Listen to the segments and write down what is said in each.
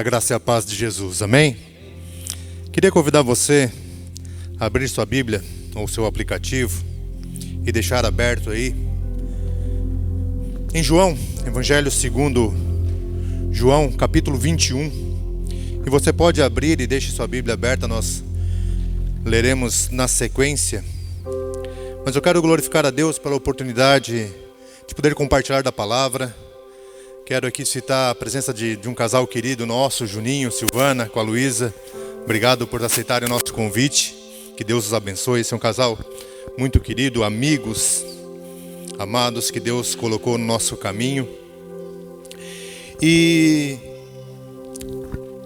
A graça e a paz de Jesus, amém? Queria convidar você a abrir sua Bíblia ou seu aplicativo e deixar aberto aí em João, Evangelho segundo João, capítulo 21. E você pode abrir e deixe sua Bíblia aberta, nós leremos na sequência. Mas eu quero glorificar a Deus pela oportunidade de poder compartilhar da palavra Quero aqui citar a presença de, de um casal querido nosso, Juninho, Silvana, com a Luísa. Obrigado por aceitarem o nosso convite. Que Deus os abençoe. Esse é um casal muito querido, amigos, amados que Deus colocou no nosso caminho. E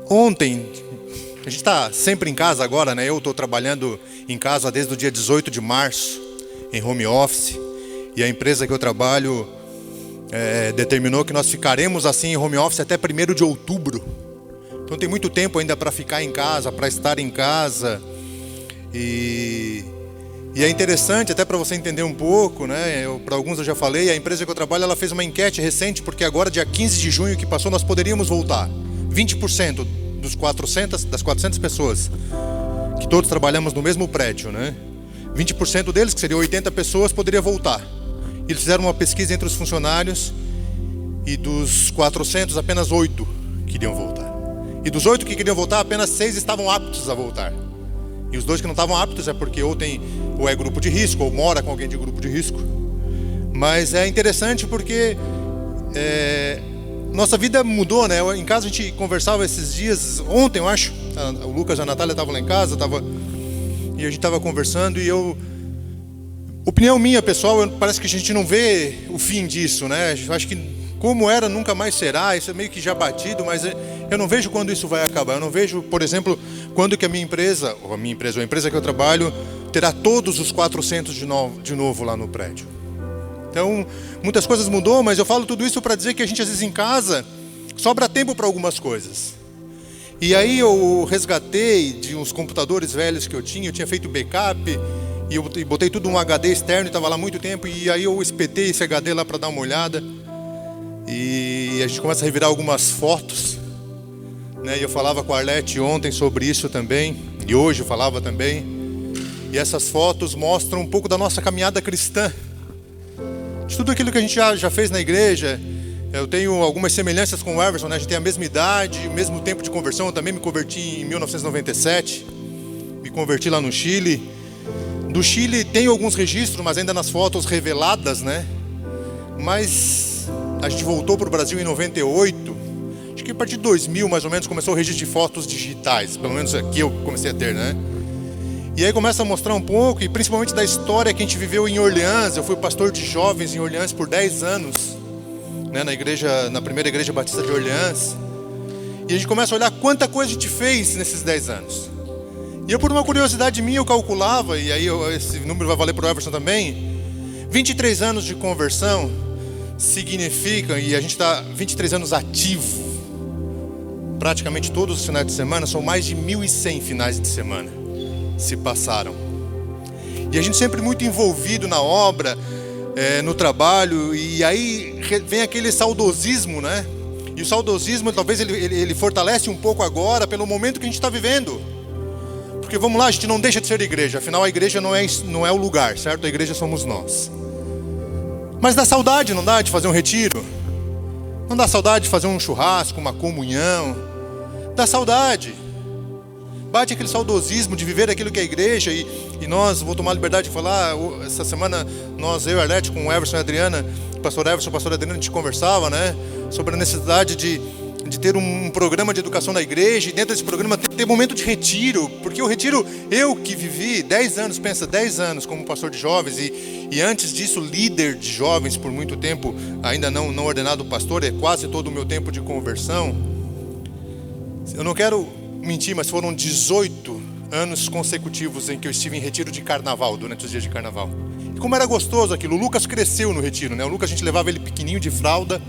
ontem, a gente está sempre em casa agora, né? Eu estou trabalhando em casa desde o dia 18 de março, em home office. E a empresa que eu trabalho é, determinou que nós ficaremos assim em home office até 1 de outubro. Então tem muito tempo ainda para ficar em casa, para estar em casa. E, e é interessante, até para você entender um pouco, né? Para alguns eu já falei, a empresa que eu trabalho ela fez uma enquete recente, porque agora, dia 15 de junho que passou, nós poderíamos voltar. 20% dos 400, das 400 pessoas, que todos trabalhamos no mesmo prédio, né? 20% deles, que seriam 80 pessoas, poderia voltar. Eles fizeram uma pesquisa entre os funcionários e dos 400, apenas oito queriam voltar. E dos oito que queriam voltar, apenas seis estavam aptos a voltar. E os dois que não estavam aptos é porque ou tem ou é grupo de risco ou mora com alguém de grupo de risco. Mas é interessante porque é, nossa vida mudou, né? Em casa a gente conversava esses dias, ontem eu acho, o Lucas e a Natália estavam lá em casa, tava, e a gente estava conversando e eu Opinião minha, pessoal, parece que a gente não vê o fim disso, né? Acho que como era nunca mais será, isso é meio que já batido, mas eu não vejo quando isso vai acabar. Eu não vejo, por exemplo, quando que a minha empresa, ou a minha empresa, ou a empresa que eu trabalho, terá todos os 400 de novo, de novo lá no prédio. Então, muitas coisas mudou, mas eu falo tudo isso para dizer que a gente às vezes em casa sobra tempo para algumas coisas. E aí eu resgatei de uns computadores velhos que eu tinha, eu tinha feito backup, e eu botei tudo um HD externo, estava lá muito tempo, e aí eu espetei esse HD lá para dar uma olhada. E a gente começa a revirar algumas fotos. Né? E eu falava com a Arlete ontem sobre isso também, e hoje eu falava também. E essas fotos mostram um pouco da nossa caminhada cristã. De tudo aquilo que a gente já, já fez na igreja. Eu tenho algumas semelhanças com o Everson, né? a gente tem a mesma idade, o mesmo tempo de conversão. Eu também me converti em 1997, me converti lá no Chile. Do Chile tem alguns registros, mas ainda nas fotos reveladas, né? Mas a gente voltou para o Brasil em 98. Acho que a partir de 2000, mais ou menos, começou o registro de fotos digitais. Pelo menos aqui eu comecei a ter, né? E aí começa a mostrar um pouco, e principalmente da história que a gente viveu em Orleans. Eu fui pastor de jovens em Orleans por 10 anos, né, na igreja, na primeira igreja batista de Orleans. E a gente começa a olhar quanta coisa a gente fez nesses 10 anos. E eu, por uma curiosidade minha, eu calculava, e aí eu, esse número vai valer para o Everson também. 23 anos de conversão significam, e a gente está 23 anos ativo, praticamente todos os finais de semana, são mais de 1.100 finais de semana se passaram. E a gente sempre muito envolvido na obra, é, no trabalho, e aí vem aquele saudosismo, né? E o saudosismo talvez ele, ele, ele fortalece um pouco agora pelo momento que a gente está vivendo. Porque vamos lá, a gente não deixa de ser igreja, afinal a igreja não é, não é o lugar, certo? A igreja somos nós. Mas dá saudade, não dá de fazer um retiro? Não dá saudade de fazer um churrasco, uma comunhão? Dá saudade. Bate aquele saudosismo de viver aquilo que é a igreja e, e nós, vou tomar a liberdade de falar, essa semana nós, eu e Arlete, com o Everson e a Adriana, pastor Everson e o pastor Adriana, a gente conversava, né? Sobre a necessidade de de ter um programa de educação na igreja, e dentro desse programa ter, ter momento de retiro, porque o retiro, eu que vivi 10 anos, pensa, 10 anos como pastor de jovens, e, e antes disso líder de jovens por muito tempo, ainda não, não ordenado pastor, é quase todo o meu tempo de conversão. Eu não quero mentir, mas foram 18 anos consecutivos em que eu estive em retiro de carnaval, durante os dias de carnaval. E como era gostoso aquilo, o Lucas cresceu no retiro, né? O Lucas a gente levava ele pequenininho de fralda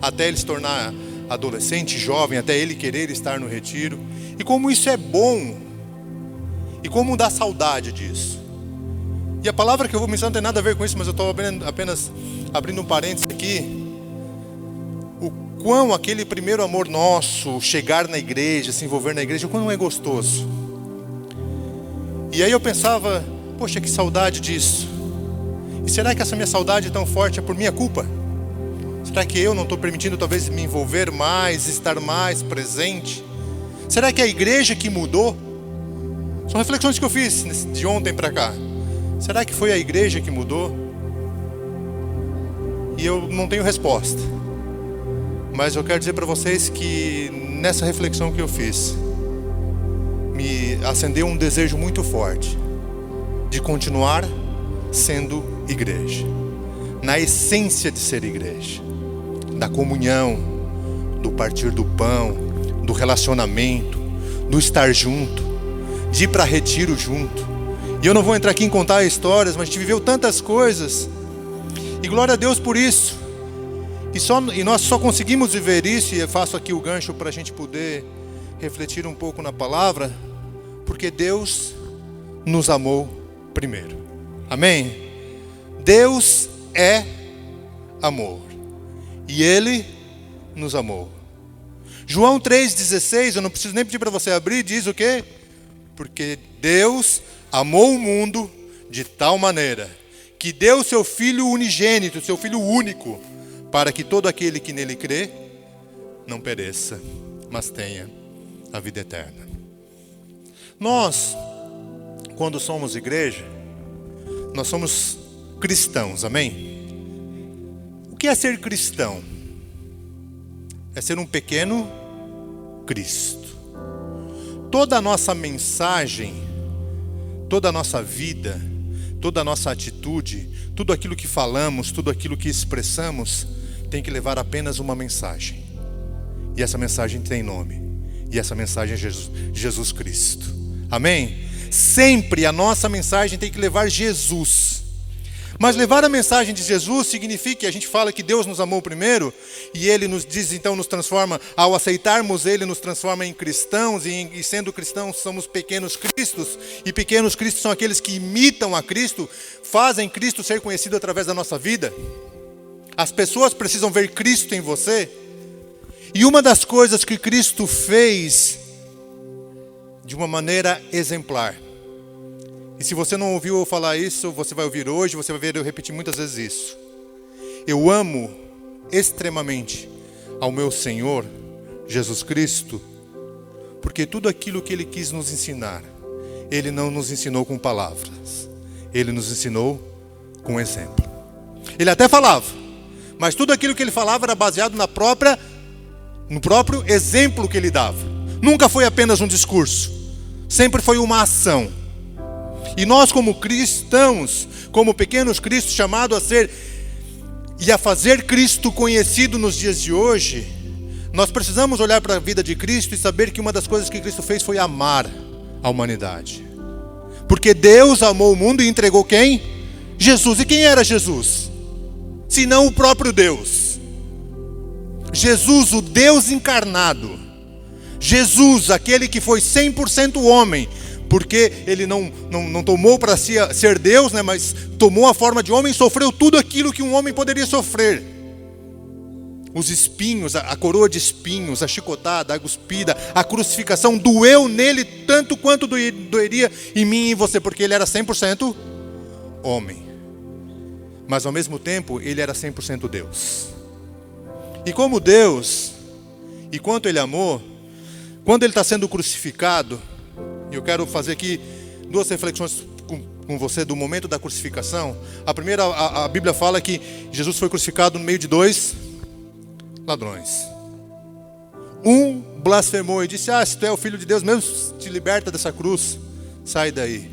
até ele se tornar adolescente, jovem, até ele querer estar no retiro. E como isso é bom, e como dá saudade disso. E a palavra que eu vou mencionar não tem nada a ver com isso, mas eu estou apenas abrindo um parênteses aqui. O quão aquele primeiro amor nosso, chegar na igreja, se envolver na igreja, quão é gostoso. E aí eu pensava, poxa, que saudade disso. E será que essa minha saudade tão forte é por minha culpa? Será que eu não estou permitindo talvez me envolver mais, estar mais presente? Será que é a igreja que mudou? São reflexões que eu fiz de ontem para cá. Será que foi a igreja que mudou? E eu não tenho resposta. Mas eu quero dizer para vocês que nessa reflexão que eu fiz, me acendeu um desejo muito forte de continuar sendo igreja, na essência de ser igreja, da comunhão, do partir do pão, do relacionamento, do estar junto, de ir para retiro junto. E eu não vou entrar aqui em contar histórias, mas a gente viveu tantas coisas. E glória a Deus por isso. E, só, e nós só conseguimos viver isso, e eu faço aqui o gancho para a gente poder refletir um pouco na palavra, porque Deus nos amou primeiro. Amém? Deus é amor. E Ele nos amou. João 3,16, eu não preciso nem pedir para você abrir, diz o quê? Porque Deus amou o mundo de tal maneira que deu seu Filho unigênito, seu Filho único, para que todo aquele que nele crê não pereça, mas tenha a vida eterna. Nós, quando somos igreja, nós somos cristãos, amém? Que é ser cristão? É ser um pequeno Cristo. Toda a nossa mensagem, toda a nossa vida, toda a nossa atitude, tudo aquilo que falamos, tudo aquilo que expressamos, tem que levar apenas uma mensagem. E essa mensagem tem nome. E essa mensagem é Jesus, Jesus Cristo. Amém? Sempre a nossa mensagem tem que levar Jesus. Mas levar a mensagem de Jesus significa que a gente fala que Deus nos amou primeiro e Ele nos diz, então, nos transforma, ao aceitarmos Ele, nos transforma em cristãos e, e sendo cristãos somos pequenos cristos e pequenos cristos são aqueles que imitam a Cristo, fazem Cristo ser conhecido através da nossa vida. As pessoas precisam ver Cristo em você. E uma das coisas que Cristo fez de uma maneira exemplar. E se você não ouviu eu falar isso, você vai ouvir hoje, você vai ver eu repetir muitas vezes isso. Eu amo extremamente ao meu Senhor Jesus Cristo, porque tudo aquilo que ele quis nos ensinar, ele não nos ensinou com palavras, ele nos ensinou com exemplo. Ele até falava, mas tudo aquilo que ele falava era baseado na própria no próprio exemplo que ele dava. Nunca foi apenas um discurso, sempre foi uma ação. E nós, como cristãos, como pequenos cristos, chamados a ser e a fazer Cristo conhecido nos dias de hoje, nós precisamos olhar para a vida de Cristo e saber que uma das coisas que Cristo fez foi amar a humanidade. Porque Deus amou o mundo e entregou quem? Jesus. E quem era Jesus? Senão o próprio Deus. Jesus, o Deus encarnado. Jesus, aquele que foi 100% homem, porque ele não, não, não tomou para si ser Deus, né, mas tomou a forma de homem e sofreu tudo aquilo que um homem poderia sofrer. Os espinhos, a, a coroa de espinhos, a chicotada, a cuspida, a crucificação doeu nele tanto quanto doeria em mim e em você, porque ele era 100% homem. Mas ao mesmo tempo, ele era 100% Deus. E como Deus, e quanto ele amou, quando ele está sendo crucificado, e eu quero fazer aqui duas reflexões com, com você do momento da crucificação. A primeira, a, a Bíblia fala que Jesus foi crucificado no meio de dois ladrões. Um blasfemou e disse: Ah, se tu é o filho de Deus, mesmo te liberta dessa cruz, sai daí.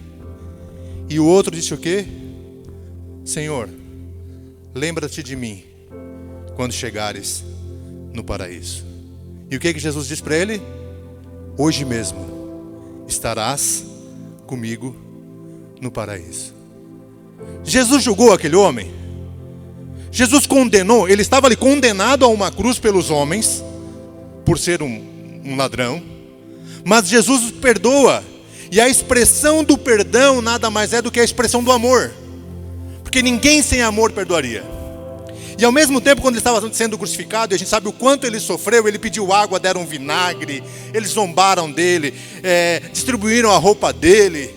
E o outro disse o quê? Senhor, lembra-te de mim quando chegares no paraíso. E o que que Jesus disse para ele? Hoje mesmo estarás comigo no paraíso. Jesus julgou aquele homem. Jesus condenou, ele estava ali condenado a uma cruz pelos homens, por ser um, um ladrão. Mas Jesus perdoa. E a expressão do perdão nada mais é do que a expressão do amor. Porque ninguém sem amor perdoaria. E ao mesmo tempo, quando ele estava sendo crucificado, e a gente sabe o quanto ele sofreu, ele pediu água, deram vinagre, eles zombaram dele, é, distribuíram a roupa dele.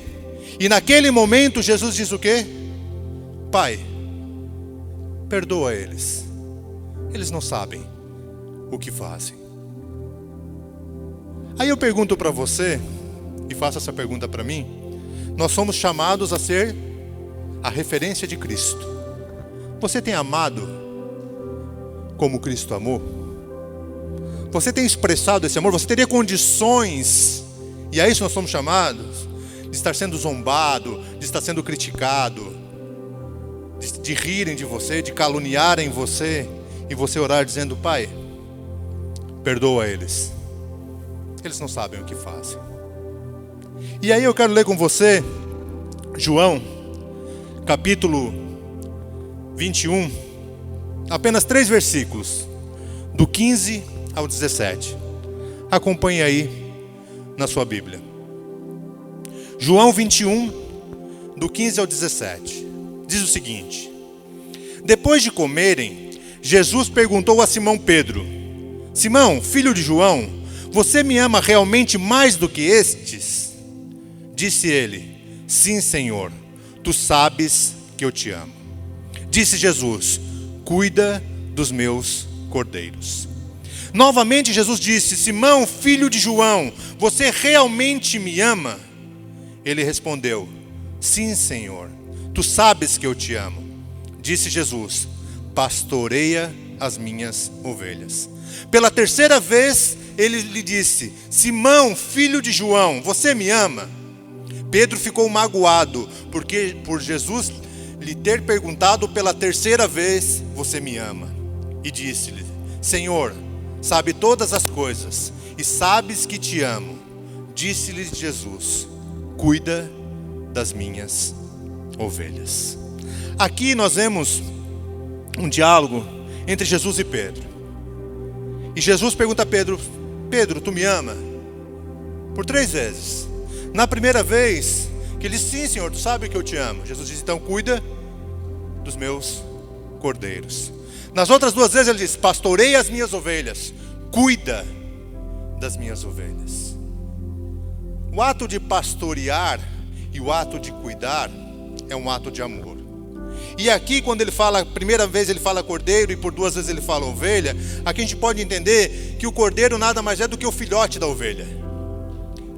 E naquele momento, Jesus diz o quê? Pai, perdoa eles, eles não sabem o que fazem. Aí eu pergunto para você, e faço essa pergunta para mim: nós somos chamados a ser a referência de Cristo. Você tem amado como Cristo amou? Você tem expressado esse amor? Você teria condições, e a isso nós somos chamados, de estar sendo zombado, de estar sendo criticado, de, de rirem de você, de caluniarem você, e você orar dizendo: Pai, perdoa eles, eles não sabem o que fazem. E aí eu quero ler com você, João, capítulo 21, apenas três versículos, do 15 ao 17. Acompanhe aí na sua Bíblia. João 21, do 15 ao 17, diz o seguinte: Depois de comerem, Jesus perguntou a Simão Pedro: Simão, filho de João, você me ama realmente mais do que estes? Disse ele: Sim, Senhor, tu sabes que eu te amo. Disse Jesus: Cuida dos meus cordeiros. Novamente Jesus disse: Simão, filho de João, você realmente me ama? Ele respondeu: Sim, Senhor, tu sabes que eu te amo. Disse Jesus: Pastoreia as minhas ovelhas. Pela terceira vez, ele lhe disse: Simão, filho de João, você me ama? Pedro ficou magoado, porque por Jesus lhe ter perguntado pela terceira vez: Você me ama? E disse-lhe: Senhor, sabe todas as coisas, e sabes que te amo. Disse-lhe Jesus: cuida das minhas ovelhas. Aqui nós vemos um diálogo entre Jesus e Pedro. E Jesus pergunta a Pedro: Pedro, tu me ama? Por três vezes. Na primeira vez, que ele disse: Sim, Senhor, tu sabe que eu te amo. Jesus diz: Então cuida dos meus cordeiros. Nas outras duas vezes ele diz: Pastorei as minhas ovelhas, cuida das minhas ovelhas. O ato de pastorear e o ato de cuidar é um ato de amor. E aqui, quando ele fala, primeira vez ele fala cordeiro e por duas vezes ele fala ovelha, aqui a gente pode entender que o cordeiro nada mais é do que o filhote da ovelha.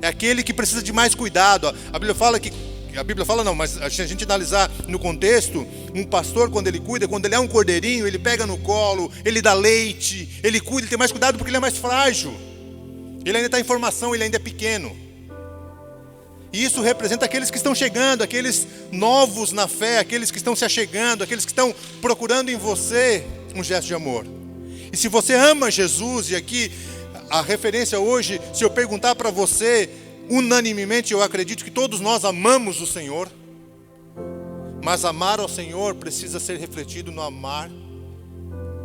É aquele que precisa de mais cuidado. A Bíblia fala que a Bíblia fala não, mas se a gente analisar no contexto, um pastor quando ele cuida, quando ele é um cordeirinho, ele pega no colo, ele dá leite, ele cuida, ele tem mais cuidado porque ele é mais frágil. Ele ainda está em formação, ele ainda é pequeno. E isso representa aqueles que estão chegando, aqueles novos na fé, aqueles que estão se achegando, aqueles que estão procurando em você um gesto de amor. E se você ama Jesus, e aqui a referência hoje, se eu perguntar para você, unanimemente eu acredito que todos nós amamos o Senhor, mas amar ao Senhor precisa ser refletido no amar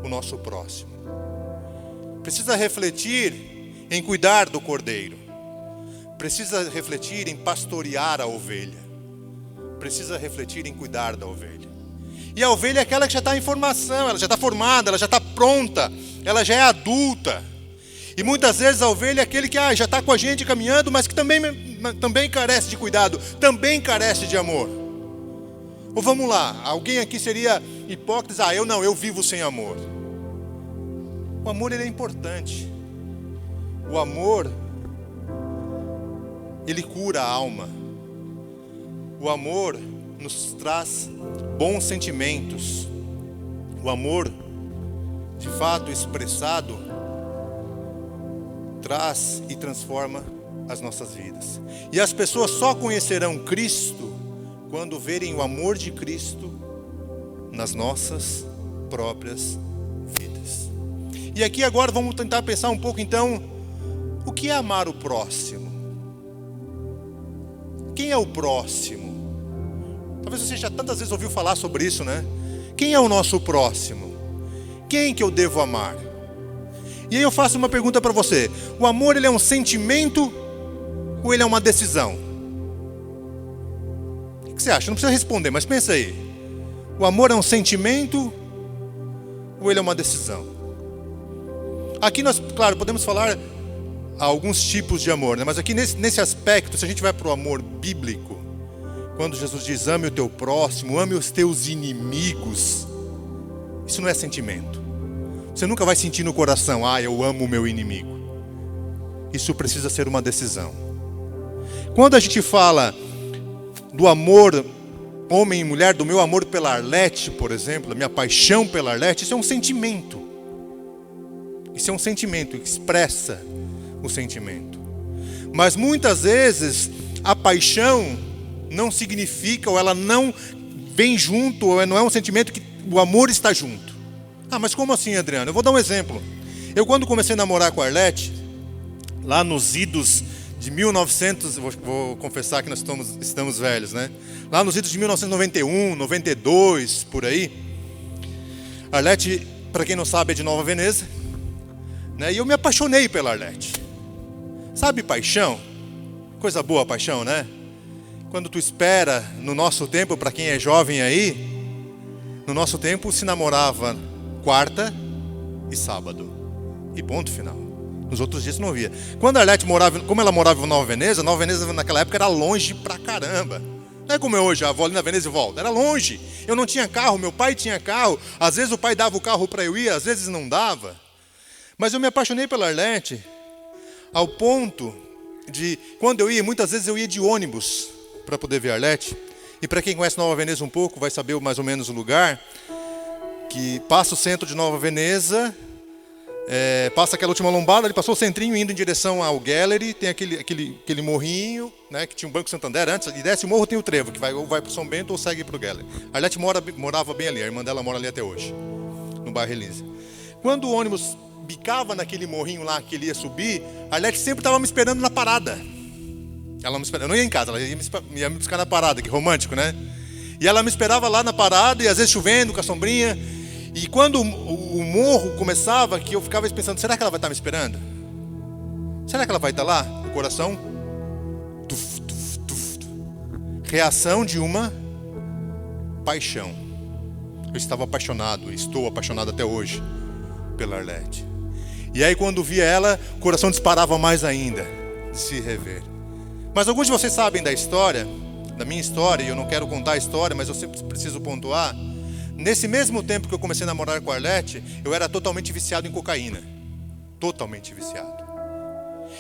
o nosso próximo. Precisa refletir em cuidar do cordeiro precisa refletir em pastorear a ovelha, precisa refletir em cuidar da ovelha. E a ovelha é aquela que já está em formação, ela já está formada, ela já está pronta, ela já é adulta. E muitas vezes a ovelha é aquele que ah, já está com a gente caminhando, mas que também, também carece de cuidado, também carece de amor. Ou vamos lá, alguém aqui seria hipócrita, ah, eu não, eu vivo sem amor. O amor ele é importante. O amor ele cura a alma. O amor nos traz bons sentimentos. O amor, de fato expressado, traz e transforma as nossas vidas. E as pessoas só conhecerão Cristo quando verem o amor de Cristo nas nossas próprias vidas. E aqui agora vamos tentar pensar um pouco então, o que é amar o próximo? Quem é o próximo? Talvez você já tantas vezes ouviu falar sobre isso, né? Quem é o nosso próximo? Quem que eu devo amar? E aí eu faço uma pergunta para você: o amor ele é um sentimento ou ele é uma decisão? O que você acha? Não precisa responder, mas pensa aí. O amor é um sentimento ou ele é uma decisão? Aqui nós, claro, podemos falar alguns tipos de amor, né? mas aqui nesse, nesse aspecto, se a gente vai para o amor bíblico, quando Jesus diz ame o teu próximo, ame os teus inimigos, isso não é sentimento. Você nunca vai sentir no coração, ah, eu amo o meu inimigo. Isso precisa ser uma decisão. Quando a gente fala do amor homem e mulher, do meu amor pela Arlete, por exemplo, da minha paixão pela Arlete, isso é um sentimento. Isso é um sentimento, expressa o sentimento. Mas muitas vezes a paixão não significa, ou ela não vem junto, ou não é um sentimento que o amor está junto. Ah, mas como assim, Adriano? Eu vou dar um exemplo. Eu, quando comecei a namorar com a Arlete, lá nos idos de 1900, vou, vou confessar que nós estamos, estamos velhos, né? Lá nos idos de 1991, 92, por aí. Arlete, para quem não sabe, é de Nova Veneza. Né? E eu me apaixonei pela Arlete. Sabe paixão? Coisa boa paixão, né? Quando tu espera, no nosso tempo, para quem é jovem aí, no nosso tempo se namorava quarta e sábado. E ponto final. Nos outros dias não via. Quando a Arlete morava, como ela morava em Nova Veneza, Nova Veneza naquela época era longe pra caramba. Não é como é hoje, a vou ali na Veneza e volta. Era longe. Eu não tinha carro, meu pai tinha carro. Às vezes o pai dava o carro para eu ir, às vezes não dava. Mas eu me apaixonei pela Arlete ao ponto de, quando eu ia, muitas vezes eu ia de ônibus para poder ver a Arlete. E para quem conhece Nova Veneza um pouco, vai saber mais ou menos o lugar. Que passa o centro de Nova Veneza, é, passa aquela última lombada, ele passou o centrinho indo em direção ao Gallery, tem aquele, aquele, aquele morrinho, né, que tinha um Banco Santander antes, e desce o morro tem o trevo, que vai, ou vai para São Bento ou segue para o Gallery. A Arlete mora, morava bem ali, a irmã dela mora ali até hoje, no bairro Elise. Quando o ônibus bicava naquele morrinho lá que ele ia subir, a Arlete sempre estava me esperando na parada. Ela me esperava, eu não ia em casa, ela ia me, ia me buscar na parada, que romântico, né? E ela me esperava lá na parada, e às vezes chovendo, com a sombrinha. E quando o, morro começava, que eu ficava pensando, será que ela vai estar me esperando? Será que ela vai estar lá? O coração. Tuf, tuf, tuf. Reação de uma paixão. Eu estava apaixonado, estou apaixonado até hoje pela Arlete. E aí quando via ela, o coração disparava mais ainda de se rever. Mas alguns de vocês sabem da história, da minha história, e eu não quero contar a história, mas eu sempre preciso pontuar. Nesse mesmo tempo que eu comecei a namorar com a Arlete, eu era totalmente viciado em cocaína. Totalmente viciado.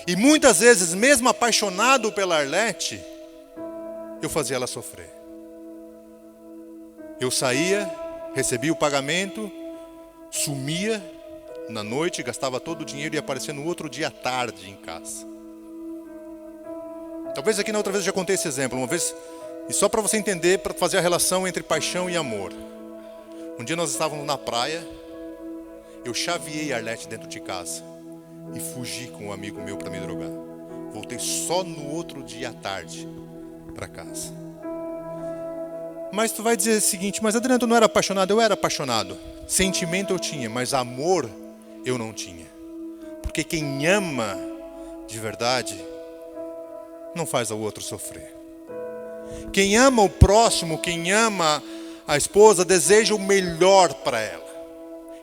E muitas vezes, mesmo apaixonado pela Arlete, eu fazia ela sofrer. Eu saía, recebia o pagamento, sumia na noite, gastava todo o dinheiro e aparecia no outro dia à tarde em casa. Talvez aqui na outra vez eu já contei esse exemplo, uma vez, e só para você entender, para fazer a relação entre paixão e amor. Um dia nós estávamos na praia, eu chaveei a Arlete dentro de casa e fugi com um amigo meu para me drogar. Voltei só no outro dia à tarde para casa. Mas tu vai dizer o seguinte, mas Adriano, tu não era apaixonado? Eu era apaixonado. Sentimento eu tinha, mas amor eu não tinha. Porque quem ama de verdade não faz ao outro sofrer. Quem ama o próximo, quem ama a esposa, deseja o melhor para ela.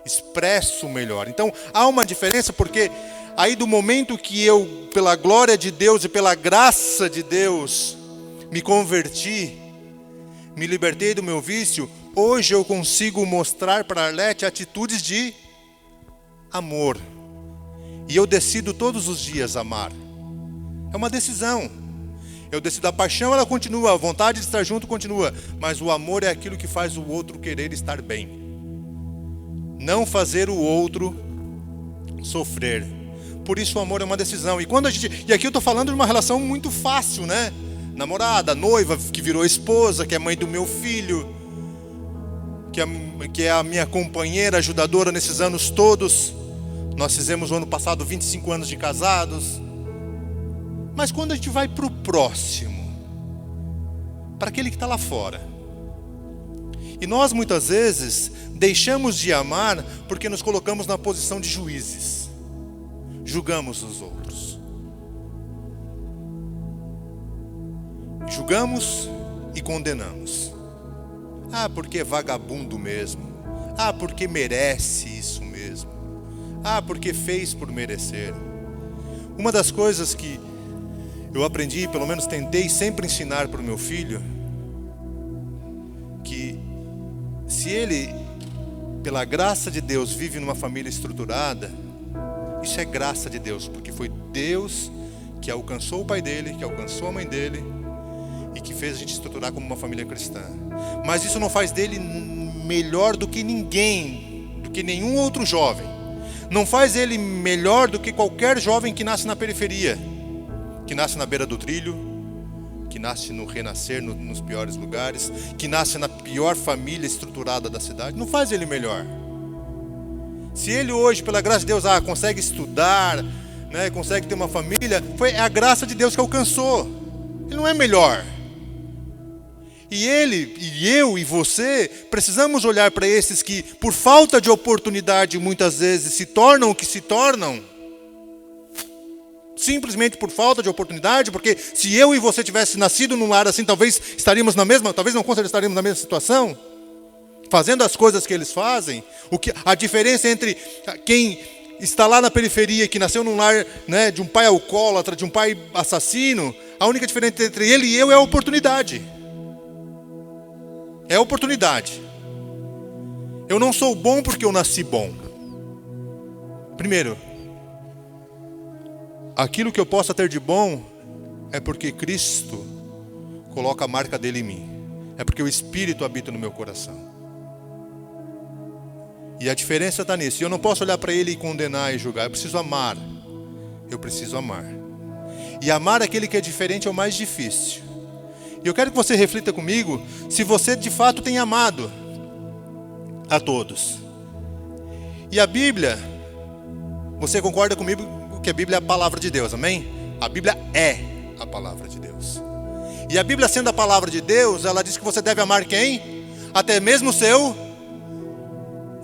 Expressa o melhor. Então há uma diferença porque aí do momento que eu, pela glória de Deus e pela graça de Deus, me converti, me libertei do meu vício, hoje eu consigo mostrar para Arlete atitudes de amor. E eu decido todos os dias amar. É uma decisão. Eu decido a paixão, ela continua, a vontade de estar junto continua, mas o amor é aquilo que faz o outro querer estar bem. Não fazer o outro sofrer. Por isso o amor é uma decisão. E quando a gente, e aqui eu estou falando de uma relação muito fácil, né? Namorada, noiva que virou esposa, que é mãe do meu filho, que é, que é a minha companheira ajudadora nesses anos todos. Nós fizemos no ano passado 25 anos de casados. Mas quando a gente vai para o próximo, para aquele que está lá fora, e nós muitas vezes deixamos de amar porque nos colocamos na posição de juízes, julgamos os outros, julgamos e condenamos. Ah, porque é vagabundo mesmo. Ah, porque merece isso mesmo. Ah, porque fez por merecer. Uma das coisas que eu aprendi, pelo menos tentei sempre ensinar para o meu filho, que se ele, pela graça de Deus, vive numa família estruturada, isso é graça de Deus, porque foi Deus que alcançou o pai dele, que alcançou a mãe dele e que fez a gente estruturar como uma família cristã. Mas isso não faz dele melhor do que ninguém, do que nenhum outro jovem. Não faz ele melhor do que qualquer jovem que nasce na periferia, que nasce na beira do trilho, que nasce no renascer no, nos piores lugares, que nasce na pior família estruturada da cidade. Não faz ele melhor. Se ele hoje, pela graça de Deus, ah, consegue estudar, né, consegue ter uma família, foi a graça de Deus que alcançou. Ele não é melhor. E ele, e eu e você, precisamos olhar para esses que, por falta de oportunidade, muitas vezes se tornam o que se tornam, simplesmente por falta de oportunidade, porque se eu e você tivesse nascido num lar assim, talvez estaríamos na mesma, talvez não estaríamos na mesma situação, fazendo as coisas que eles fazem. O que a diferença entre quem está lá na periferia, que nasceu num lar né, de um pai alcoólatra, de um pai assassino, a única diferença entre ele e eu é a oportunidade. É a oportunidade. Eu não sou bom porque eu nasci bom. Primeiro, aquilo que eu possa ter de bom é porque Cristo coloca a marca dele em mim. É porque o Espírito habita no meu coração. E a diferença está nisso. Eu não posso olhar para ele e condenar e julgar. Eu preciso amar. Eu preciso amar. E amar aquele que é diferente é o mais difícil. E eu quero que você reflita comigo se você de fato tem amado a todos. E a Bíblia, você concorda comigo que a Bíblia é a palavra de Deus, amém? A Bíblia é a palavra de Deus. E a Bíblia sendo a palavra de Deus, ela diz que você deve amar quem? Até mesmo o seu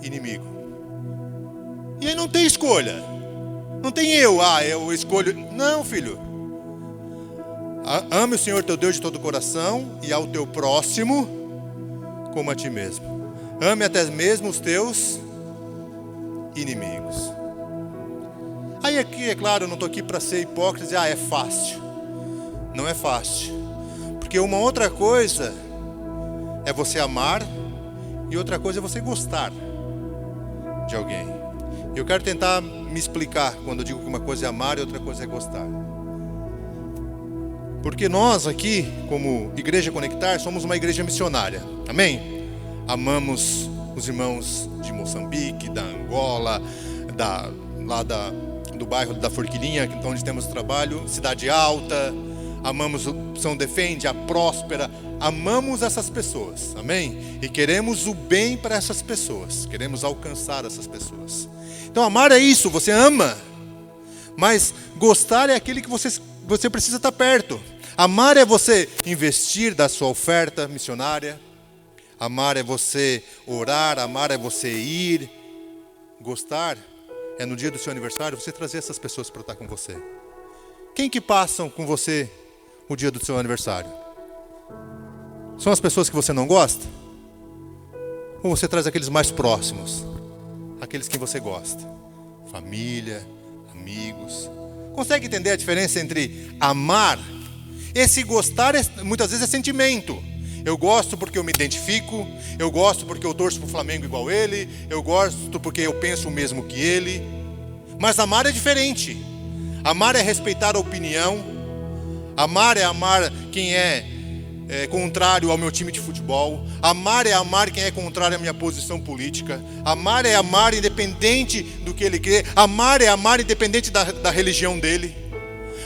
inimigo. E aí não tem escolha. Não tem eu, ah, eu escolho. Não, filho. Ame o Senhor teu Deus de todo o coração e ao teu próximo como a ti mesmo. Ame até mesmo os teus inimigos. Aí aqui, é claro, eu não estou aqui para ser hipócrita e dizer, ah, é fácil. Não é fácil. Porque uma outra coisa é você amar e outra coisa é você gostar de alguém. Eu quero tentar me explicar quando eu digo que uma coisa é amar e outra coisa é gostar. Porque nós aqui, como Igreja Conectar, somos uma igreja missionária. Amém? Amamos os irmãos de Moçambique, da Angola, da, lá da, do bairro da Forquilinha, onde temos trabalho, Cidade Alta. Amamos São Defende, a Próspera, amamos essas pessoas, amém? E queremos o bem para essas pessoas, queremos alcançar essas pessoas. Então, amar é isso, você ama, mas gostar é aquele que você, você precisa estar perto. Amar é você investir da sua oferta missionária, amar é você orar, amar é você ir, gostar é no dia do seu aniversário você trazer essas pessoas para estar com você. Quem que passam com você o dia do seu aniversário? São as pessoas que você não gosta? Ou você traz aqueles mais próximos? Aqueles que você gosta? Família, amigos. Consegue entender a diferença entre amar? Esse gostar é, muitas vezes é sentimento. Eu gosto porque eu me identifico, eu gosto porque eu torço para o Flamengo igual ele, eu gosto porque eu penso o mesmo que ele. Mas amar é diferente. Amar é respeitar a opinião, amar é amar quem é é, contrário ao meu time de futebol. Amar é amar quem é contrário à minha posição política. Amar é amar independente do que ele crê. Amar é amar independente da, da religião dele.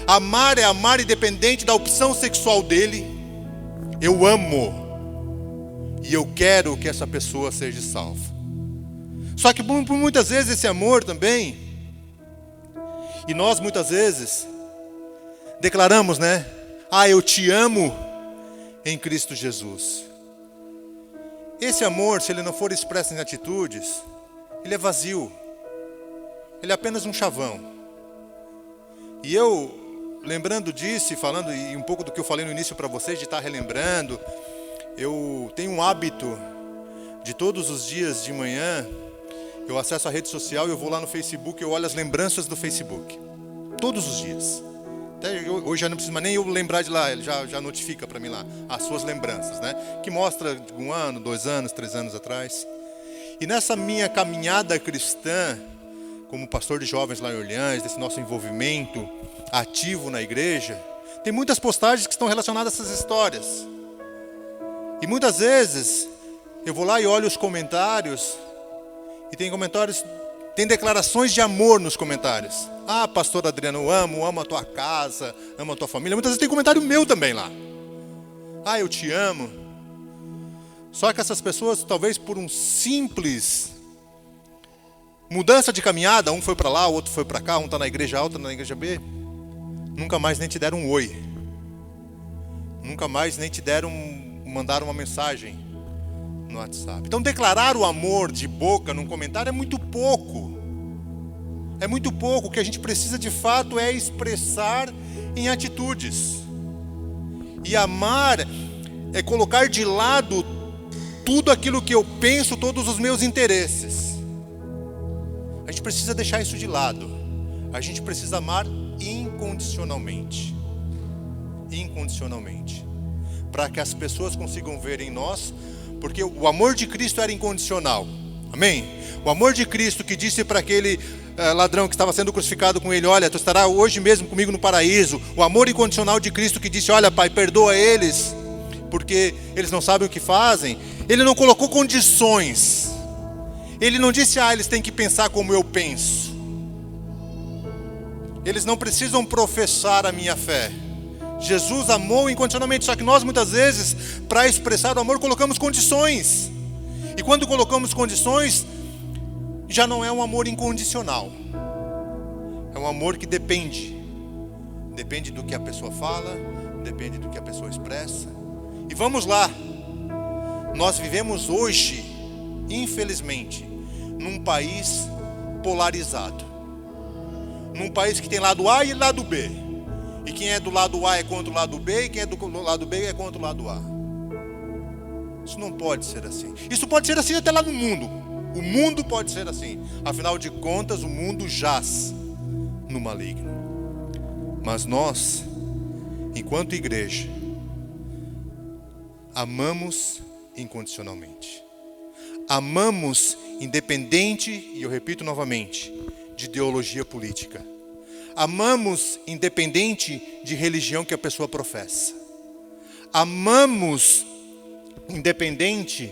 Amar é amar independente da opção sexual dele. Eu amo. E eu quero que essa pessoa seja salva. Só que por muitas vezes esse amor também, e nós muitas vezes declaramos, né? Ah, eu te amo em Cristo Jesus. Esse amor, se ele não for expresso em atitudes, ele é vazio. Ele é apenas um chavão. E eu, lembrando disso e falando, e um pouco do que eu falei no início para vocês, de estar relembrando, eu tenho um hábito de todos os dias de manhã, eu acesso a rede social e eu vou lá no Facebook eu olho as lembranças do Facebook. Todos os dias. Até hoje já não precisa nem eu lembrar de lá, ele já, já notifica para mim lá as suas lembranças, né? Que mostra um ano, dois anos, três anos atrás. E nessa minha caminhada cristã, como pastor de jovens lá em Orleans, desse nosso envolvimento ativo na igreja, tem muitas postagens que estão relacionadas a essas histórias. E muitas vezes eu vou lá e olho os comentários e tem comentários, tem declarações de amor nos comentários. Ah, pastor Adriano, eu amo, amo a tua casa, amo a tua família. Muitas vezes tem comentário meu também lá. Ah, eu te amo. Só que essas pessoas, talvez por um simples mudança de caminhada, um foi para lá, o outro foi para cá, um está na igreja A, outro tá na igreja B, nunca mais nem te deram um oi. Nunca mais nem te deram, mandaram uma mensagem no WhatsApp. Então, declarar o amor de boca num comentário é muito pouco. É muito pouco. O que a gente precisa de fato é expressar em atitudes. E amar é colocar de lado tudo aquilo que eu penso, todos os meus interesses. A gente precisa deixar isso de lado. A gente precisa amar incondicionalmente. Incondicionalmente. Para que as pessoas consigam ver em nós porque o amor de Cristo era incondicional. Amém? O amor de Cristo que disse para aquele uh, ladrão que estava sendo crucificado com ele: Olha, tu estará hoje mesmo comigo no paraíso. O amor incondicional de Cristo que disse: Olha, Pai, perdoa eles, porque eles não sabem o que fazem. Ele não colocou condições. Ele não disse: Ah, eles têm que pensar como eu penso. Eles não precisam professar a minha fé. Jesus amou incondicionalmente, só que nós muitas vezes, para expressar o amor, colocamos condições. E quando colocamos condições, já não é um amor incondicional. É um amor que depende. Depende do que a pessoa fala, depende do que a pessoa expressa. E vamos lá. Nós vivemos hoje, infelizmente, num país polarizado. Num país que tem lado A e lado B. E quem é do lado A é contra o lado B, e quem é do lado B é contra o lado A. Isso não pode ser assim. Isso pode ser assim até lá no mundo. O mundo pode ser assim. Afinal de contas, o mundo jaz no maligno. Mas nós, enquanto igreja, amamos incondicionalmente. Amamos independente, e eu repito novamente, de ideologia política. Amamos independente de religião que a pessoa professa. Amamos independente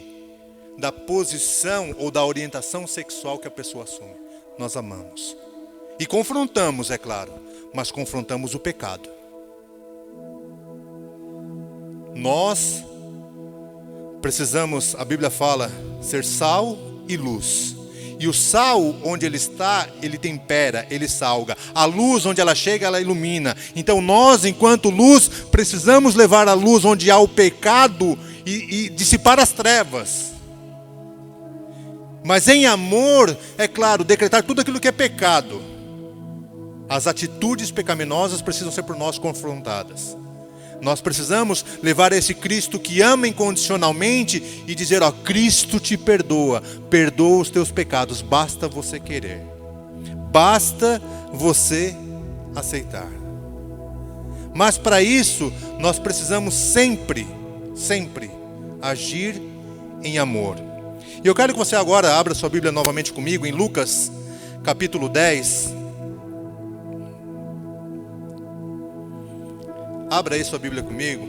da posição ou da orientação sexual que a pessoa assume. Nós amamos. E confrontamos, é claro, mas confrontamos o pecado. Nós precisamos, a Bíblia fala, ser sal e luz. E o sal, onde ele está, ele tempera, ele salga. A luz, onde ela chega, ela ilumina. Então nós, enquanto luz, precisamos levar a luz onde há o pecado e, e dissipar as trevas. Mas em amor, é claro, decretar tudo aquilo que é pecado. As atitudes pecaminosas precisam ser por nós confrontadas. Nós precisamos levar esse Cristo que ama incondicionalmente e dizer: Ó, Cristo te perdoa, perdoa os teus pecados, basta você querer, basta você aceitar. Mas para isso, nós precisamos sempre, sempre agir em amor. E eu quero que você agora abra sua Bíblia novamente comigo em Lucas, capítulo 10. Abra aí sua Bíblia comigo.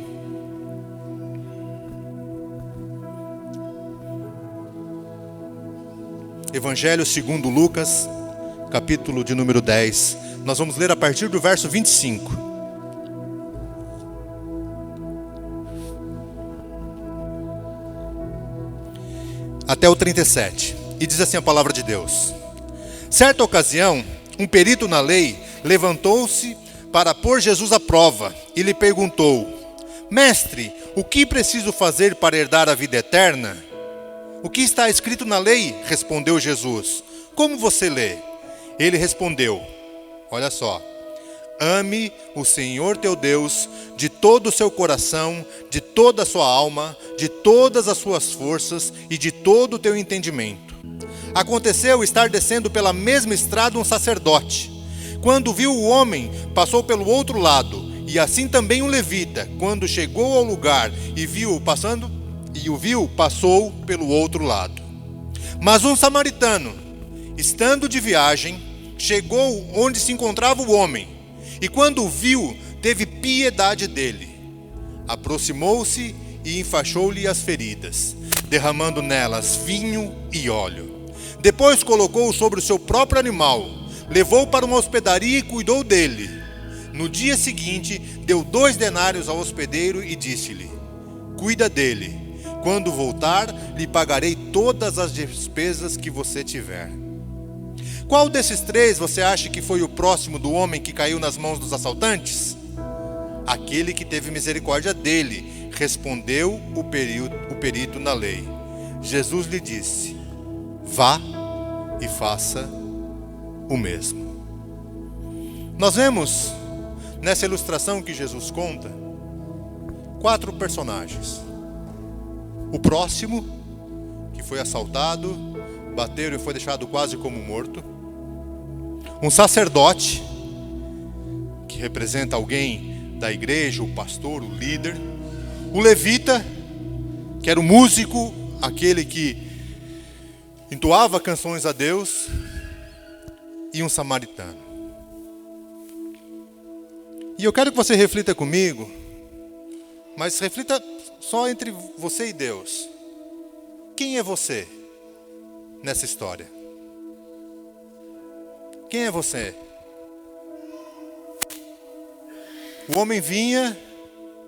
Evangelho segundo Lucas, capítulo de número 10. Nós vamos ler a partir do verso 25. Até o 37. E diz assim a palavra de Deus: Certa ocasião, um perito na lei levantou-se para pôr Jesus à prova e lhe perguntou: Mestre, o que preciso fazer para herdar a vida eterna? O que está escrito na lei? respondeu Jesus. Como você lê? Ele respondeu: Olha só. Ame o Senhor teu Deus de todo o seu coração, de toda a sua alma, de todas as suas forças e de todo o teu entendimento. Aconteceu estar descendo pela mesma estrada um sacerdote. Quando viu o homem, passou pelo outro lado, e assim também um levita, quando chegou ao lugar e viu passando, e o viu, passou pelo outro lado. Mas um samaritano, estando de viagem, chegou onde se encontrava o homem, e quando o viu, teve piedade dele. Aproximou-se e enfaixou-lhe as feridas, derramando nelas vinho e óleo. Depois colocou-o sobre o seu próprio animal, levou-o para uma hospedaria e cuidou dele. No dia seguinte, deu dois denários ao hospedeiro e disse-lhe: Cuida dele. Quando voltar, lhe pagarei todas as despesas que você tiver. Qual desses três você acha que foi o próximo do homem que caiu nas mãos dos assaltantes? Aquele que teve misericórdia dele, respondeu o perito, o perito na lei. Jesus lhe disse: Vá e faça o mesmo. Nós vemos nessa ilustração que Jesus conta quatro personagens. O próximo, que foi assaltado, bateram e foi deixado quase como morto. Um sacerdote, que representa alguém da igreja, o pastor, o líder. O levita, que era o músico, aquele que entoava canções a Deus, e um samaritano. E eu quero que você reflita comigo, mas reflita só entre você e Deus. Quem é você nessa história? Quem é você? O homem vinha,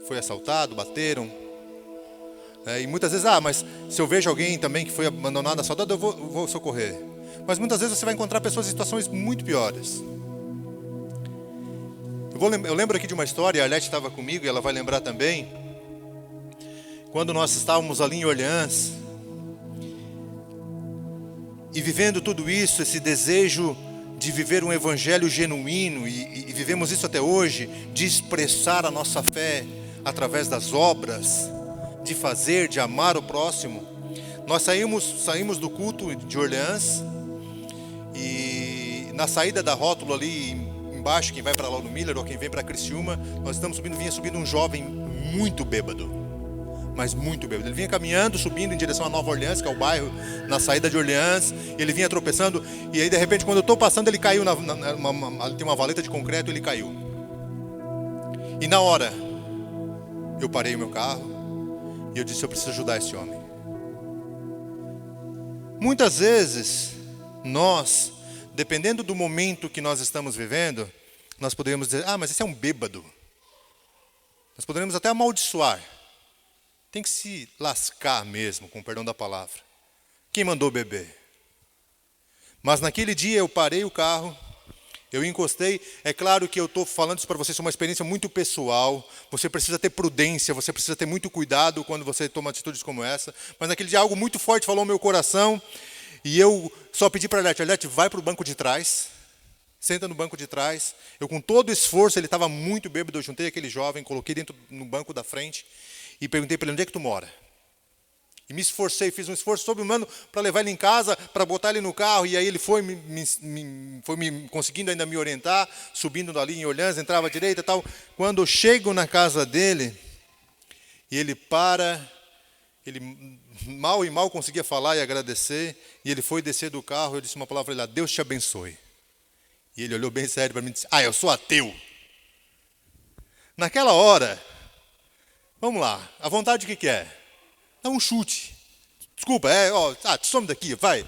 foi assaltado, bateram, é, e muitas vezes, ah, mas se eu vejo alguém também que foi abandonado, assaltado, eu vou, vou socorrer. Mas muitas vezes você vai encontrar pessoas em situações muito piores. Eu, vou, eu lembro aqui de uma história, a Arlete estava comigo e ela vai lembrar também. Quando nós estávamos ali em Orleans, e vivendo tudo isso, esse desejo de viver um evangelho genuíno, e, e vivemos isso até hoje, de expressar a nossa fé através das obras, de fazer, de amar o próximo. Nós saímos, saímos do culto de Orleans e na saída da rótula ali embaixo, quem vai para Lauro Miller ou quem vem para Criciúma, nós estamos subindo, vinha subindo um jovem muito bêbado. Mas muito bêbado. Ele vinha caminhando, subindo em direção a Nova Orleans, que é o bairro, na saída de Orleans. Ele vinha tropeçando. E aí, de repente, quando eu estou passando, ele caiu. Na, na uma, uma, tem uma valeta de concreto, ele caiu. E na hora, eu parei o meu carro e eu disse: Eu preciso ajudar esse homem. Muitas vezes, nós, dependendo do momento que nós estamos vivendo, nós podemos dizer: Ah, mas esse é um bêbado. Nós poderíamos até amaldiçoar. Tem que se lascar mesmo, com o perdão da palavra. Quem mandou beber? Mas naquele dia eu parei o carro eu encostei, é claro que eu estou falando isso para vocês, é uma experiência muito pessoal. Você precisa ter prudência, você precisa ter muito cuidado quando você toma atitudes como essa. Mas naquele dia algo muito forte falou no meu coração. E eu só pedi para a Arlete, Arlete, vai para o banco de trás. Senta no banco de trás. Eu, com todo esforço, ele estava muito bêbado. Eu juntei aquele jovem, coloquei dentro no banco da frente e perguntei para ele: onde é que tu mora? E me esforcei, fiz um esforço sobre-humano para levar ele em casa, para botar ele no carro, e aí ele foi me, me, foi me conseguindo ainda me orientar, subindo dali em Orleans, entrava à direita e tal. Quando eu chego na casa dele, e ele para, ele mal e mal conseguia falar e agradecer, e ele foi descer do carro, eu disse uma palavra ele, Deus te abençoe. E ele olhou bem sério para mim e disse, ah, eu sou ateu. Naquela hora, vamos lá, a vontade o que, que é? dá um chute. Desculpa, é, ó, ah, some daqui, vai.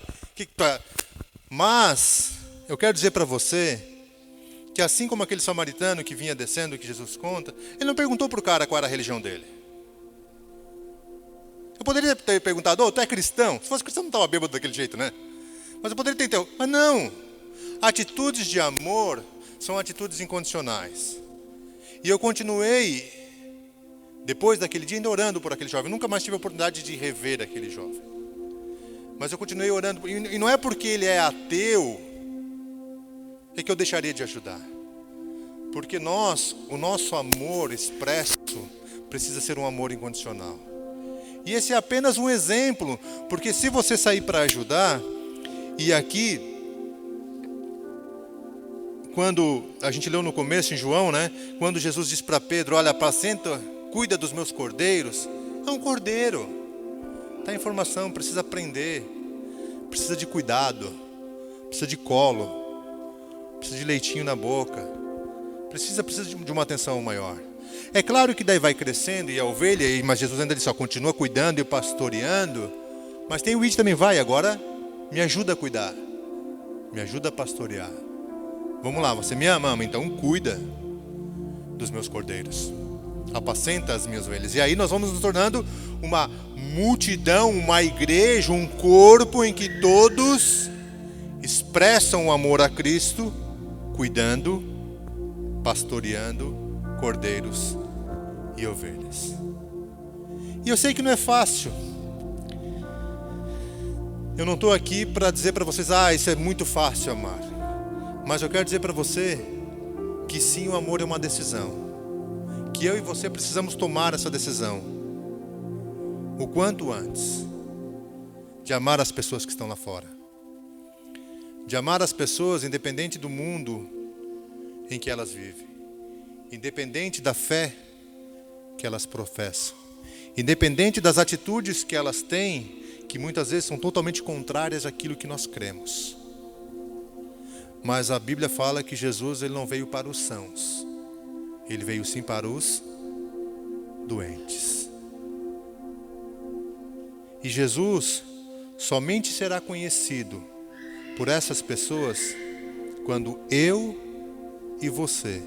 Mas eu quero dizer para você que assim como aquele samaritano que vinha descendo, que Jesus conta, ele não perguntou para o cara qual era a religião dele. Eu poderia ter perguntado, ô, oh, tu é cristão? Se fosse cristão, não estava bêbado daquele jeito, né? Mas eu poderia ter, mas não. Atitudes de amor são atitudes incondicionais. E eu continuei depois daquele dia, ainda orando por aquele jovem. nunca mais tive a oportunidade de rever aquele jovem. Mas eu continuei orando. E não é porque ele é ateu é que eu deixaria de ajudar. Porque nós, o nosso amor expresso precisa ser um amor incondicional. E esse é apenas um exemplo, porque se você sair para ajudar, e aqui, quando a gente leu no começo em João, né? Quando Jesus diz para Pedro: Olha, apacenta, cuida dos meus cordeiros. É um cordeiro, está em formação, precisa aprender, precisa de cuidado, precisa de colo, precisa de leitinho na boca, precisa, precisa de uma atenção maior. É claro que daí vai crescendo e a ovelha, mas Jesus ainda disse, ó, continua cuidando e pastoreando, mas tem o id também, vai, agora me ajuda a cuidar, me ajuda a pastorear. Vamos lá, você me ama, então cuida dos meus cordeiros, apacenta as minhas ovelhas. E aí nós vamos nos tornando uma multidão, uma igreja, um corpo em que todos expressam o amor a Cristo, cuidando, pastoreando cordeiros e ovelhas. E eu sei que não é fácil. Eu não estou aqui para dizer para vocês, ah, isso é muito fácil amar. Mas eu quero dizer para você que sim, o amor é uma decisão. Que eu e você precisamos tomar essa decisão. O quanto antes. De amar as pessoas que estão lá fora. De amar as pessoas independente do mundo em que elas vivem. Independente da fé que elas professam, independente das atitudes que elas têm, que muitas vezes são totalmente contrárias àquilo que nós cremos. Mas a Bíblia fala que Jesus ele não veio para os sãos, ele veio sim para os doentes. E Jesus somente será conhecido por essas pessoas quando eu e você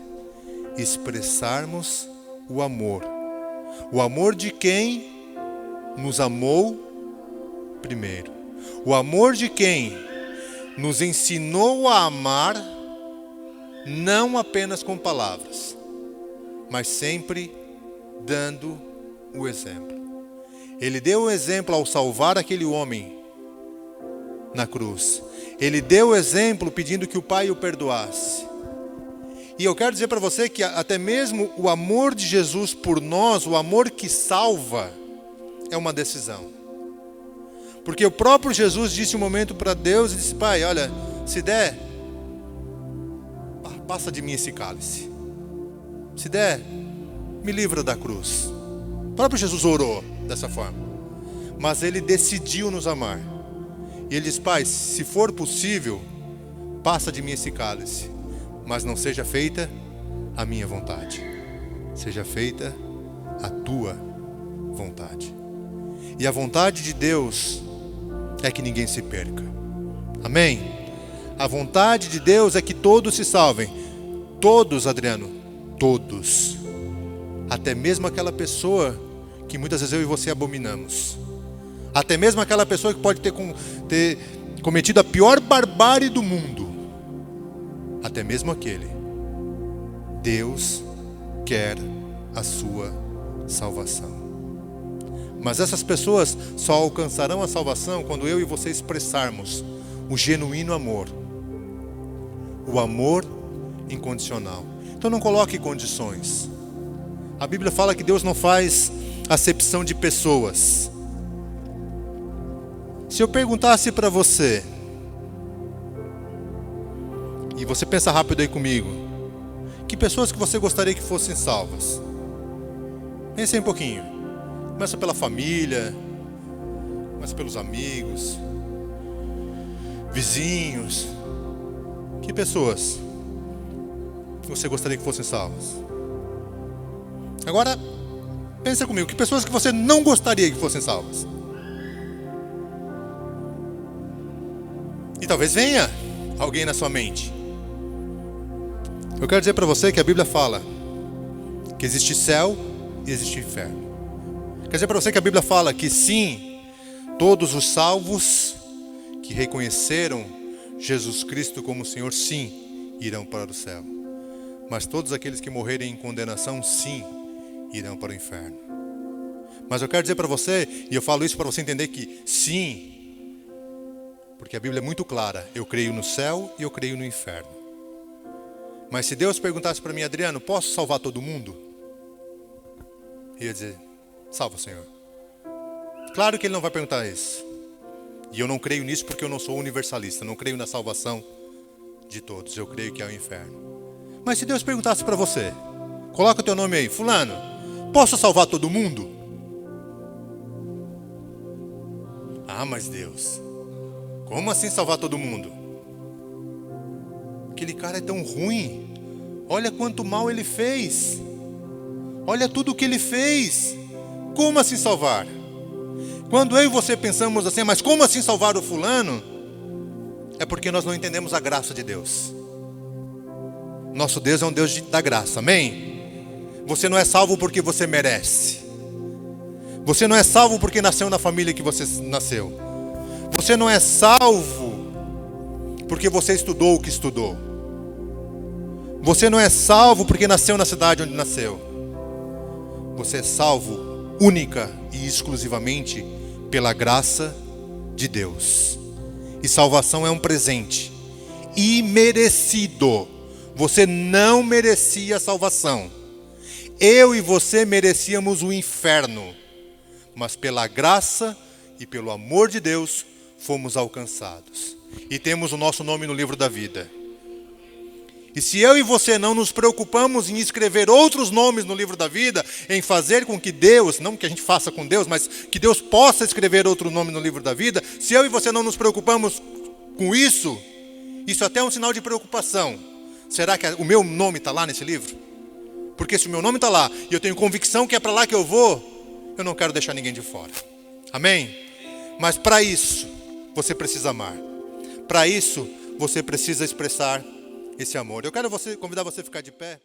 expressarmos o amor o amor de quem nos amou primeiro. O amor de quem nos ensinou a amar, não apenas com palavras, mas sempre dando o exemplo. Ele deu o exemplo ao salvar aquele homem na cruz. Ele deu o exemplo pedindo que o Pai o perdoasse. E eu quero dizer para você que até mesmo o amor de Jesus por nós, o amor que salva, é uma decisão. Porque o próprio Jesus disse um momento para Deus e disse: Pai, olha, se der, passa de mim esse cálice. Se der, me livra da cruz. O próprio Jesus orou dessa forma. Mas ele decidiu nos amar. E ele diz: Pai, se for possível, passa de mim esse cálice mas não seja feita a minha vontade, seja feita a tua vontade. E a vontade de Deus é que ninguém se perca. Amém? A vontade de Deus é que todos se salvem. Todos, Adriano, todos. Até mesmo aquela pessoa que muitas vezes eu e você abominamos. Até mesmo aquela pessoa que pode ter, ter cometido a pior barbárie do mundo até mesmo aquele, Deus quer a sua salvação. Mas essas pessoas só alcançarão a salvação quando eu e você expressarmos o genuíno amor, o amor incondicional. Então não coloque condições. A Bíblia fala que Deus não faz acepção de pessoas. Se eu perguntasse para você, e você pensa rápido aí comigo. Que pessoas que você gostaria que fossem salvas? Pense aí um pouquinho. Começa pela família, começa pelos amigos, vizinhos. Que pessoas você gostaria que fossem salvas? Agora, pensa comigo, que pessoas que você não gostaria que fossem salvas? E talvez venha alguém na sua mente. Eu quero dizer para você que a Bíblia fala que existe céu e existe inferno. Quer dizer para você que a Bíblia fala que sim, todos os salvos que reconheceram Jesus Cristo como Senhor, sim, irão para o céu. Mas todos aqueles que morrerem em condenação, sim, irão para o inferno. Mas eu quero dizer para você, e eu falo isso para você entender que sim, porque a Bíblia é muito clara: eu creio no céu e eu creio no inferno. Mas se Deus perguntasse para mim, Adriano, posso salvar todo mundo? ia dizer: Salva, Senhor. Claro que ele não vai perguntar isso. E eu não creio nisso porque eu não sou universalista, não creio na salvação de todos, eu creio que é o inferno. Mas se Deus perguntasse para você, coloca o teu nome aí, fulano, posso salvar todo mundo? Ah, mas Deus, como assim salvar todo mundo? Aquele cara é tão ruim. Olha quanto mal ele fez. Olha tudo o que ele fez. Como assim salvar? Quando eu e você pensamos assim, mas como assim salvar o fulano? É porque nós não entendemos a graça de Deus. Nosso Deus é um Deus da graça, amém? Você não é salvo porque você merece. Você não é salvo porque nasceu na família que você nasceu. Você não é salvo porque você estudou o que estudou. Você não é salvo porque nasceu na cidade onde nasceu. Você é salvo única e exclusivamente pela graça de Deus. E salvação é um presente imerecido. Você não merecia salvação. Eu e você merecíamos o inferno. Mas pela graça e pelo amor de Deus fomos alcançados. E temos o nosso nome no livro da vida. E se eu e você não nos preocupamos em escrever outros nomes no livro da vida, em fazer com que Deus, não que a gente faça com Deus, mas que Deus possa escrever outro nome no livro da vida, se eu e você não nos preocupamos com isso, isso até é um sinal de preocupação. Será que o meu nome está lá nesse livro? Porque se o meu nome está lá e eu tenho convicção que é para lá que eu vou, eu não quero deixar ninguém de fora. Amém? Mas para isso, você precisa amar. Para isso, você precisa expressar esse amor. Eu quero você, convidar você a ficar de pé.